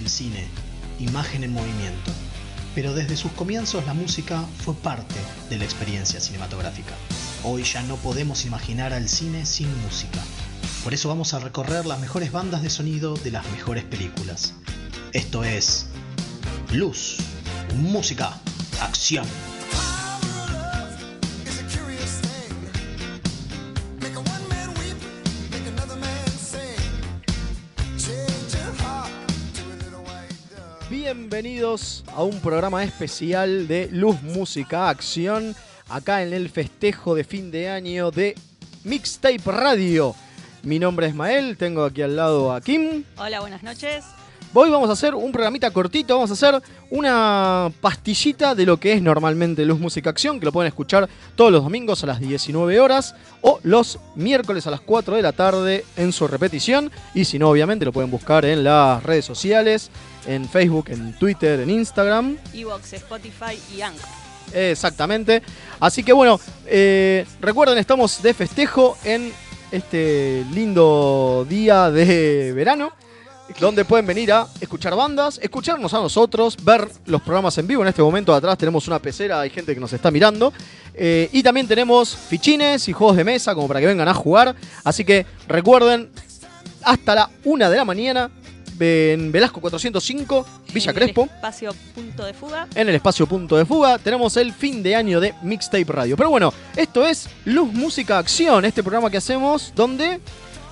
el cine, imagen en movimiento. Pero desde sus comienzos la música fue parte de la experiencia cinematográfica. Hoy ya no podemos imaginar al cine sin música. Por eso vamos a recorrer las mejores bandas de sonido de las mejores películas. Esto es Luz, Música, Acción. Bienvenidos a un programa especial de Luz, Música, Acción, acá en el festejo de fin de año de Mixtape Radio. Mi nombre es Mael, tengo aquí al lado a Kim. Hola, buenas noches. Hoy vamos a hacer un programita cortito, vamos a hacer una pastillita de lo que es normalmente Luz Música Acción, que lo pueden escuchar todos los domingos a las 19 horas o los miércoles a las 4 de la tarde en su repetición. Y si no, obviamente lo pueden buscar en las redes sociales, en Facebook, en Twitter, en Instagram. Evox, Spotify y Anchor. Exactamente. Así que bueno, eh, recuerden, estamos de festejo en este lindo día de verano donde pueden venir a escuchar bandas, escucharnos a nosotros, ver los programas en vivo. En este momento atrás tenemos una pecera, hay gente que nos está mirando. Eh, y también tenemos fichines y juegos de mesa como para que vengan a jugar. Así que recuerden, hasta la una de la mañana en Velasco 405, Villa Crespo. En el espacio punto de fuga. En el espacio punto de fuga tenemos el fin de año de Mixtape Radio. Pero bueno, esto es Luz Música Acción, este programa que hacemos donde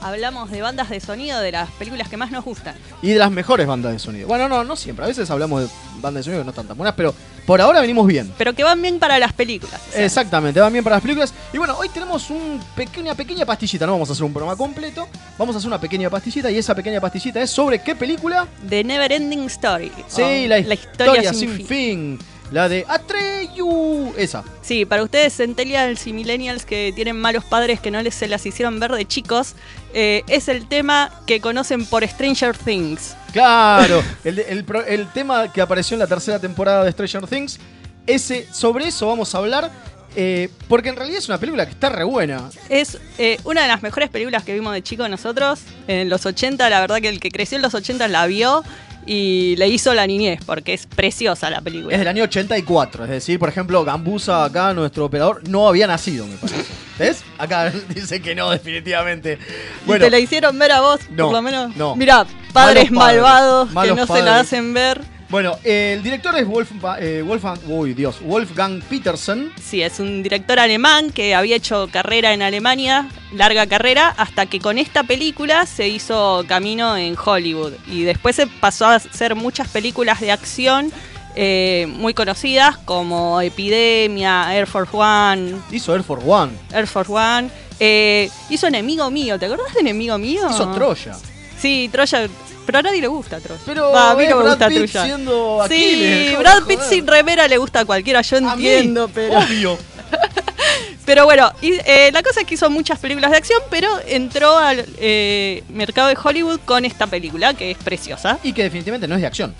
hablamos de bandas de sonido de las películas que más nos gustan. Y de las mejores bandas de sonido. Bueno, no, no siempre. A veces hablamos de bandas de sonido que no están tan buenas, pero por ahora venimos bien. Pero que van bien para las películas. Exactamente, van bien para las películas. Y bueno, hoy tenemos una pequeña, pequeña pastillita. No vamos a hacer un programa completo. Vamos a hacer una pequeña pastillita. Y esa pequeña pastillita es sobre qué película? The Never Ending Story. Sí, la, historia, sin, fin. La de Atreyu. Esa. Sí, para ustedes, centennials y millennials que tienen malos padres que no les se las hicieron ver de chicos, eh, es el tema que conocen por Stranger Things. Claro, el, tema que apareció en la tercera temporada de Stranger Things. Ese, sobre eso vamos a hablar. Eh, porque en realidad es una película que está re buena. Es eh, una de las mejores películas que vimos de chicos nosotros. En los 80, la verdad que el que creció en los 80 la vio y le hizo la niñez, porque es preciosa la película. Es del año 84, es decir, por ejemplo, Gambusa, acá, nuestro operador, no había nacido, me parece. ¿Ves? Acá dice que no, definitivamente. Bueno, ¿Te la hicieron ver a vos, por lo menos? No. Mira, padres, malvados que no se la hacen ver. Bueno, el director es Wolf, eh, Wolfgang, uy, Dios, Wolfgang Petersen. Sí, es un director alemán que había hecho carrera en Alemania, larga carrera, hasta que con esta película se hizo camino en Hollywood. Y después se pasó a hacer muchas películas de acción eh, muy conocidas como Epidemia, Air Force One. Hizo Air Force One. Air Force One. Eh, hizo Enemigo Mío, ¿te acuerdas de Enemigo Mío? Hizo Troya. Sí, Troya pero a nadie le gusta Troya. Pero a mí no me Brad gusta Pitt siendo Sí, Brad Pitt sin remera le gusta a cualquiera, yo entiendo, pero. Obvio. pero bueno, y, eh, la cosa es que hizo muchas películas de acción, pero entró al eh, mercado de Hollywood con esta película, que es preciosa. Y que definitivamente no es de acción.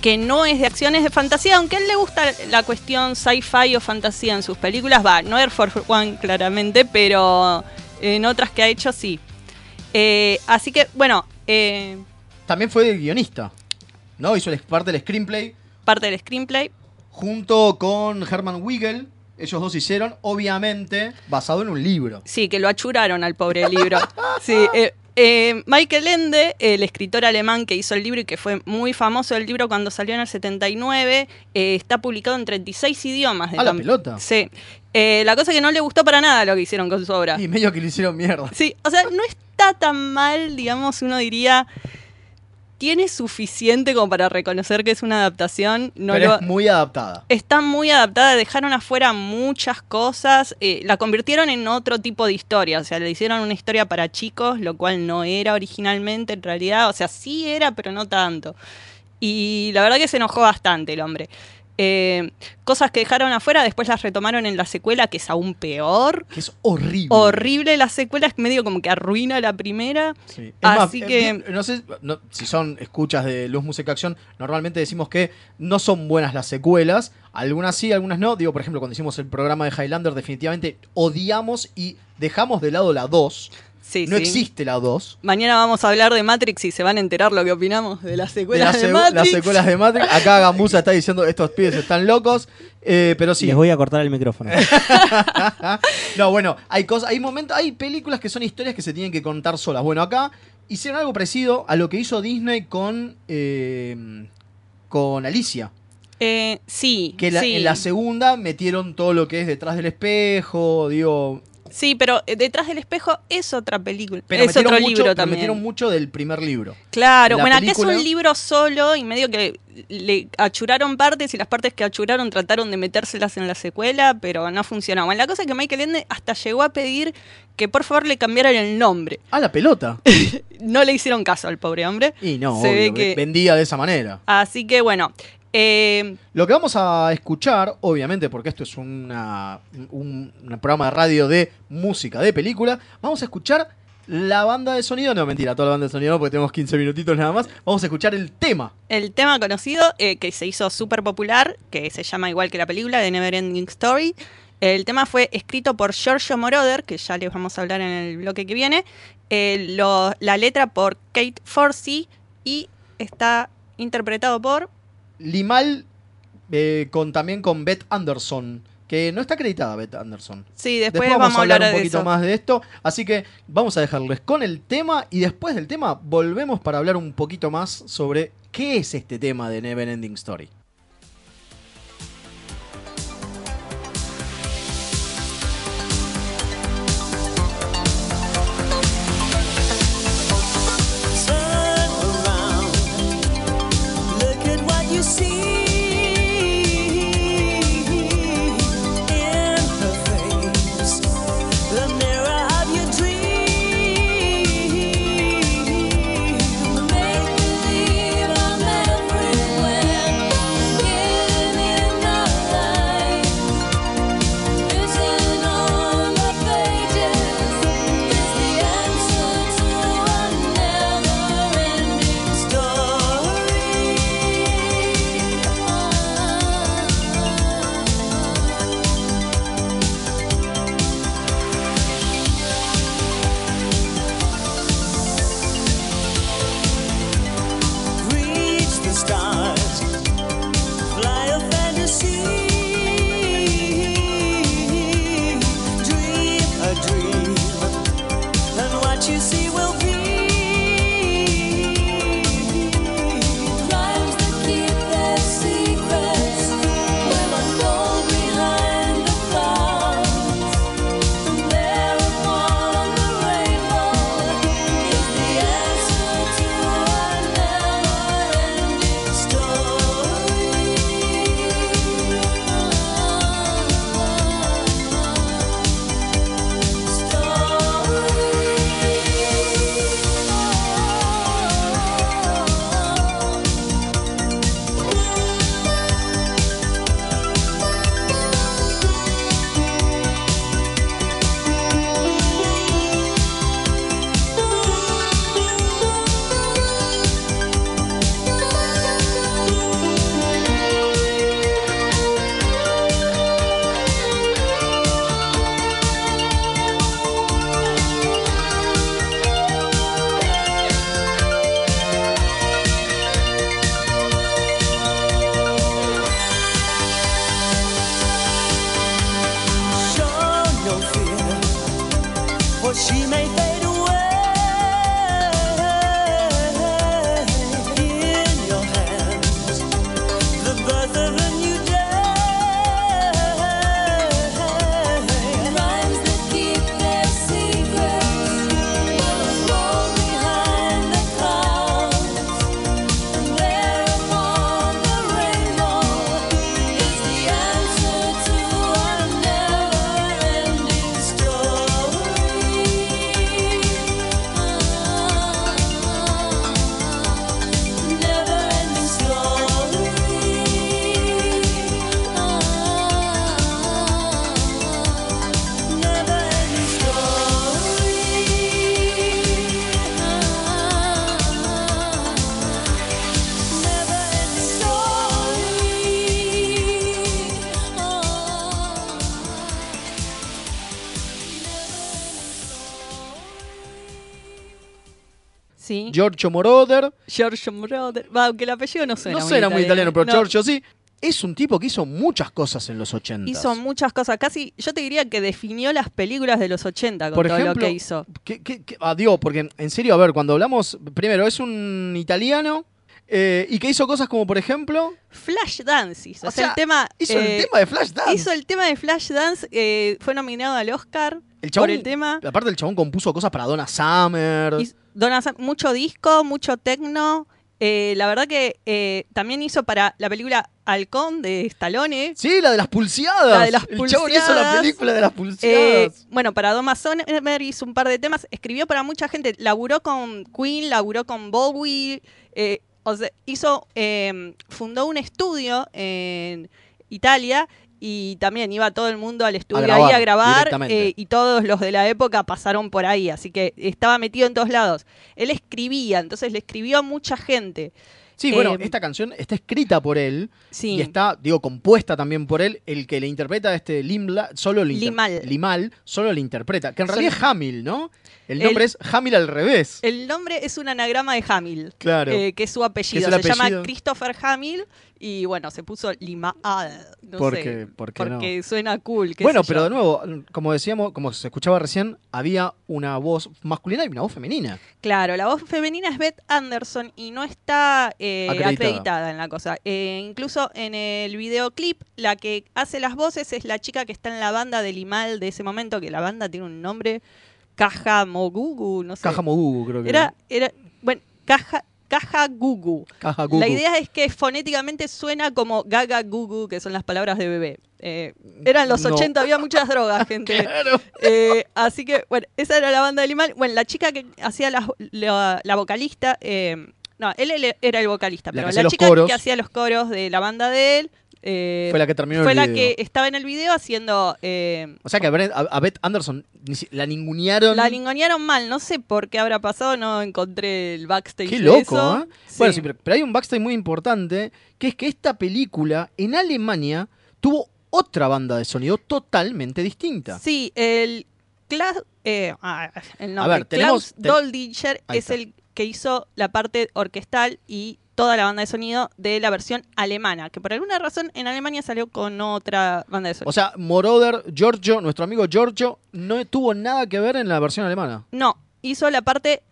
Que no es de acción, es de fantasía, aunque a él le gusta la cuestión sci-fi o fantasía en sus películas, va, no Air Force One claramente, pero en otras que ha hecho sí. Eh, así que, bueno, eh, también fue guionista, ¿no? Hizo parte del screenplay. Parte del screenplay. Junto con Herman Wiegel. Ellos dos hicieron, obviamente, basado en un libro. Sí, que lo achuraron al pobre libro. Sí, eh, eh, Michael Ende, el escritor alemán que hizo el libro y que fue muy famoso el libro cuando salió en el 79, eh, está publicado en 36 idiomas. De la pelota. Sí. la cosa que no le gustó para nada lo que hicieron con su obra. Y medio que le hicieron mierda. Sí, o sea, no está tan mal, digamos, uno diría tiene suficiente como para reconocer que es una adaptación. No Pero es muy adaptada. Está muy adaptada, dejaron afuera muchas cosas, eh, la convirtieron en otro tipo de historia, o sea, le hicieron una historia para chicos, lo cual no era originalmente en realidad, o sea, sí era, pero no tanto. Y la verdad que se enojó bastante el hombre. Eh, cosas que dejaron afuera, después las retomaron en la secuela, que es aún peor. Que es horrible. Horrible la secuela, es medio como que arruina la primera. Así que. Eh, no sé si son escuchas de Luz Música Acción, normalmente decimos que no son buenas las secuelas. Algunas sí, algunas no. Digo, por ejemplo, cuando hicimos el programa de Highlander, definitivamente odiamos y dejamos de lado la 2. Sí, no sí. existe la 2. Mañana vamos a hablar de Matrix y se van a enterar lo que opinamos de las De secuelas las, de, segu- Matrix. las secuelas de Matrix. Acá Gambusa está diciendo estos pibes están locos. eh, pero sí. Les voy a cortar el micrófono. no, bueno, hay cosas, hay momentos, hay películas que son historias que se tienen que contar solas. Bueno, acá hicieron algo parecido a lo que hizo Disney con eh, con Alicia. Eh, sí, Que la- sí. en la segunda metieron todo lo que es detrás del espejo, digo. Sí, pero eh, Detrás del espejo es otra película. Pero es otro mucho, libro pero también. metieron mucho del primer libro. Claro, la bueno, película- acá es un libro solo y medio que le achuraron partes y las partes que achuraron trataron de metérselas en la secuela, pero no funcionaba. La cosa es que Michael Ende hasta llegó a pedir que por favor le cambiaran el nombre. Ah, la pelota. No le hicieron caso al pobre hombre. Y no, Se ve obvio, que- vendía de esa manera. Así que bueno, eh, Lo que vamos a escuchar, obviamente, porque esto es una, un, un programa de radio de música, de película, vamos a escuchar la banda de sonido. No, mentira, toda la banda de sonido no, porque tenemos 15 minutitos nada más. Vamos a escuchar el tema. el tema conocido eh, que se hizo súper popular, que se llama igual que la película de Neverending Story. El tema fue escrito por Giorgio Moroder, que ya les vamos a hablar en el bloque que viene. Eh, lo- la letra por Kate Forsey y está interpretado por. Limal eh, con, también con Beth Anderson, que no está acreditada Beth Anderson. Sí, después, Después, vamos, a hablar, un poquito más de esto. Así que vamos a dejarles con el tema y después del tema volvemos para hablar un poquito más sobre qué es este tema de Never Ending Story. Sí. Giorgio Moroder. Giorgio Moroder. Va, aunque el apellido no suena no muy suena muy italiano, pero No. Giorgio sí. Es un tipo que hizo muchas cosas en los 80. Hizo muchas cosas. Casi, yo te diría que definió las películas de los 80 con Por todo ejemplo, lo que hizo. ¿Qué, qué, qué- ah, porque en serio, a ver, cuando hablamos, primero, es un italiano eh, y que hizo cosas como, por ejemplo, Flash Dance hizo. O O sea, sea, el tema. hizo eh, el tema de Flashdance. Hizo el tema de Flash Dance. eh, fue nominado al Oscar El chabón- por el tema. Aparte, el chabón compuso cosas para Donna Summer. Donna Summer- mucho disco, mucho tecno. Eh, la verdad que eh, también hizo para la película Halcón de Stallone. Sí, la de las pulseadas. La de las el chabón hizo la película de las Eh, pulseadas. bueno, para Doma Summer hizo un par de temas, escribió para mucha gente, laburó con Queen, laburó con Bowie, eh, o sea, hizo, eh, fundó un estudio en Italia y también iba todo el mundo al estudio grabar, ahí a grabar eh, y todos los de la época pasaron por ahí, así que estaba metido en todos lados. Él escribía, entonces le escribió a mucha gente. Sí, bueno, eh, esta canción está escrita por él Sí. y está, digo, compuesta también por él. El que le interpreta a este Limla, solo le Limal. Limal, solo le interpreta. Que en Solo- realidad es Hamil, ¿no? El nombre El- es Hamil al revés. El nombre es un anagrama de Hamil. Claro. eh, que es su apellido. el Se apellido. llama Christopher Hamill y bueno, se puso Lima. ah, no sé, ¿por qué no? porque suena cool. Bueno, pero yo. de nuevo, como decíamos, como se escuchaba recién, había una voz masculina y una voz femenina. Claro, la voz femenina es Beth Anderson y no está eh, Acreditada. acreditada. en la cosa. Eh, incluso en el videoclip, la que hace las voces es la chica que está en la banda de Limal de ese momento, que la banda tiene un nombre, Caja Mogugu, no sé. Caja Mogugu, creo que Era, era, bueno, Caja, Caja Gugu. Caja Gugu. La idea es que fonéticamente suena como gaga gugu, que son las palabras de bebé. Eh, eran los No. 80, había muchas drogas, gente. Claro. Eh, así que, bueno, esa era la banda de Limal. Bueno, la chica que hacía la, la- la vocalista, eh, no, él, él era el vocalista, La pero la chica coros. que hacía los coros de la banda de él eh, Fue la que terminó fue el la video. que estaba en el video haciendo... eh, O sea que a, a- a Beth Anderson la ningunearon. la lingonearon mal, no sé por qué habrá pasado, no encontré el backstage Qué de loco, eso. ¿eh? Bueno, sí, pero, pero hay un backstage muy importante, que es que esta película en Alemania tuvo otra banda de sonido totalmente distinta. Sí, el Klaus, eh, ah, el nombre, ver, tenemos- Klaus Doldinger es el que hizo la parte orquestal y toda la banda de sonido de la versión alemana, que por alguna razón en Alemania salió con otra banda de sonido. O sea, Moroder, Giorgio, nuestro amigo Giorgio, no tuvo nada que ver en la versión alemana. no, hizo la parte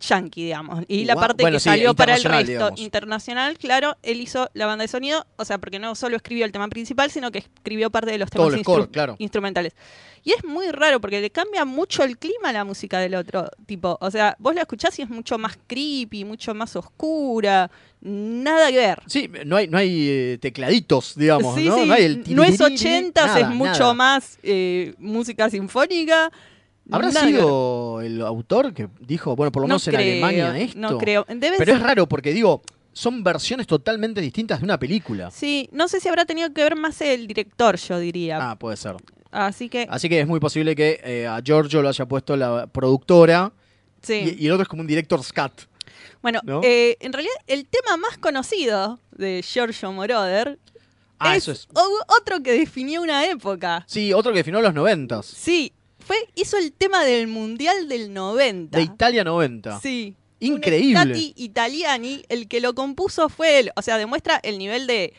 yankee, digamos, y la parte bueno, que sí, salió para el resto digamos. internacional, claro, él hizo la banda de sonido, o sea, porque no solo escribió el tema principal, sino que escribió parte de los Todo temas el score, instru- claro. instrumentales. Y es muy raro porque le cambia mucho el clima a la música del otro tipo. O sea, vos la escuchás y es mucho más creepy, mucho más oscura, nada que ver. Sí, no hay, no hay eh, tecladitos, digamos, Sí, ¿no? sí, No, hay el no es 80 nada, es mucho nada. más eh, música sinfónica. ¿Habrá nada que ver. sido el autor que dijo, bueno, por lo No menos en creo, Alemania esto? No creo. Debe Pero ser- es raro porque digo, son versiones totalmente distintas de una película. Sí, no sé si habrá tenido que ver más el director, yo diría. Ah, puede ser. Así que, Así que es muy posible que eh, a Giorgio lo haya puesto la productora sí. y, y el otro es como un director scat. bueno, ¿no? eh, en realidad el tema más conocido de Giorgio Moroder Ah, es eso es. o- otro que definió una época. Sí, otro que definió los noventas. Sí, fue, hizo el tema del Mundial del 90. De Italia 90. Sí. Increíble. Tati Italiani, el que lo compuso fue él. O sea, demuestra el nivel de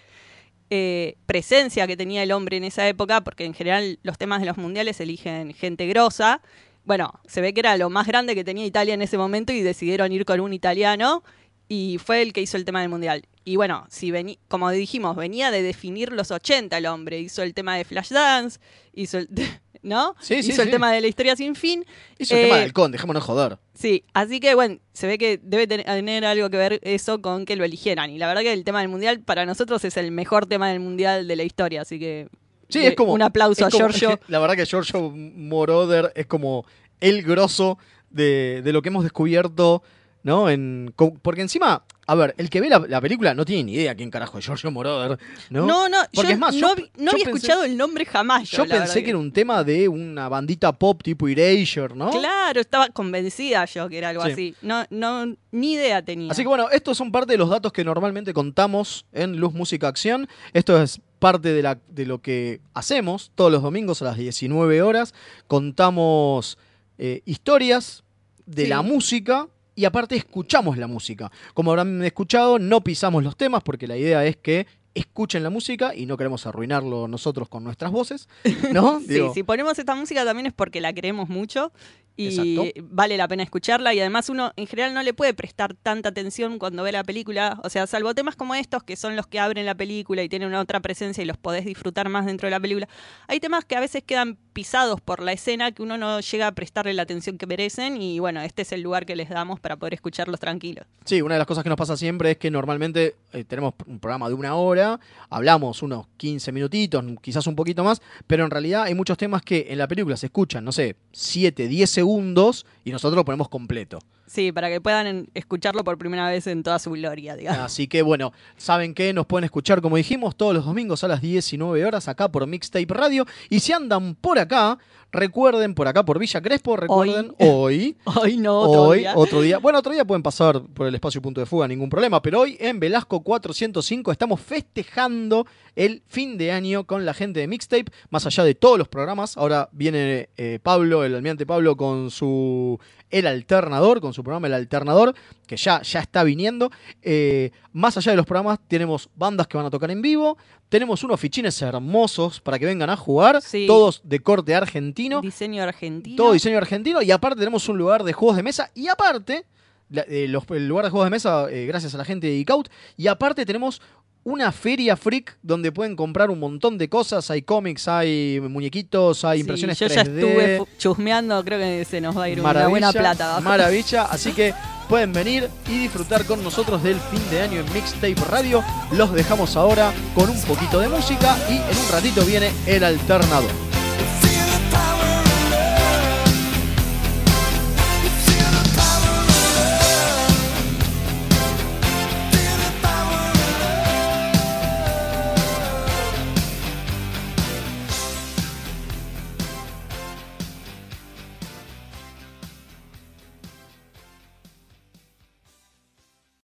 eh, presencia que tenía el hombre en esa época, porque en general los temas de los mundiales eligen gente grosa. Bueno, se ve que era lo más grande que tenía Italia en ese momento y decidieron ir con un italiano y fue el que hizo el tema del mundial. Y bueno, si vení, como dijimos, venía de definir los 80 el hombre, hizo el tema de Flashdance, hizo el, ¿no? Sí, sí, hizo el sí. tema de la historia sin fin. Hizo el tema Eh, del halcón, dejémonos joder. Sí, así que bueno, se ve que debe ten- tener algo que ver eso con que lo eligieran. Y la verdad que el tema del mundial para nosotros es el mejor tema del mundial de la historia, así que Sí, de- es como. un aplauso a como- Giorgio. La verdad que Giorgio Moroder es como el grosso de, de lo que hemos descubierto, ¿no? En, porque encima, a ver, el que ve la, la película no tiene ni idea quién carajo es Giorgio Moroder, ¿no? No, no, Porque yo es más, no, yo- no yo había pensé- escuchado el nombre jamás. Yo, Yo pensé verdad que era un tema de una bandita pop tipo Erasure, ¿no? Claro, estaba convencida yo que era algo Sí. así. No, no, ni idea tenía. Así que bueno, estos son parte de los datos que normalmente contamos en Luz Música Acción. Esto es parte de, la, de lo que hacemos todos los domingos a las 19 horas. Contamos eh, historias de Sí. la música y aparte escuchamos la música. Como habrán escuchado, no pisamos los temas porque la idea es que escuchen la música y no queremos arruinarlo nosotros con nuestras voces, ¿no? Sí, Digo, si ponemos esta música también es porque la queremos mucho y Exacto. vale la pena escucharla y además uno en general no le puede prestar tanta atención cuando ve la película, o sea, salvo temas como estos que son los que abren la película y tienen una otra presencia y los podés disfrutar más dentro de la película, hay temas que a veces quedan pisados por la escena que uno no llega a prestarle la atención que merecen y bueno, este es el lugar que les damos para poder escucharlos tranquilos. Sí, una de las cosas que nos pasa siempre es que normalmente eh, tenemos un programa de una hora, hablamos unos 15 minutitos, quizás un poquito más, pero en realidad hay muchos temas que en la película se escuchan, no sé, 7, 10 segundos y nosotros lo ponemos completo. Sí, para que puedan escucharlo por primera vez en toda su gloria, digamos. Así que bueno, saben que nos pueden escuchar, como dijimos, todos los domingos a las 19 horas acá por Mixtape Radio. Y si andan por acá, recuerden, por acá por Villa Crespo, recuerden hoy. Hoy no, otro hoy, día. otro día. Bueno, otro día pueden pasar por el espacio punto de fuga, ningún problema. Pero hoy en Velasco 405 estamos festejando el fin de año con la gente de Mixtape, más allá de todos los programas. Ahora viene eh, Pablo, el almirante Pablo, con su El Alternador, con su programa El Alternador, que ya, ya está viniendo. Eh, más allá de los programas, tenemos bandas que van a tocar en vivo. Tenemos unos fichines hermosos para que vengan a jugar, Sí. todos de corte argentino. Diseño argentino. Todo diseño argentino y aparte tenemos un lugar de juegos de mesa y aparte, la- eh, los- el lugar de juegos de mesa eh, gracias a la gente de Icaut y aparte tenemos una feria freak donde pueden comprar un montón de cosas, hay cómics, hay muñequitos, hay Sí, impresiones yo 3D. ya estuve chusmeando, creo que se nos va a ir una buena plata. Maravilla, así que pueden venir y disfrutar con nosotros del fin de año en Mixtape Radio. Los dejamos ahora con un poquito de música y en un ratito viene el alternador.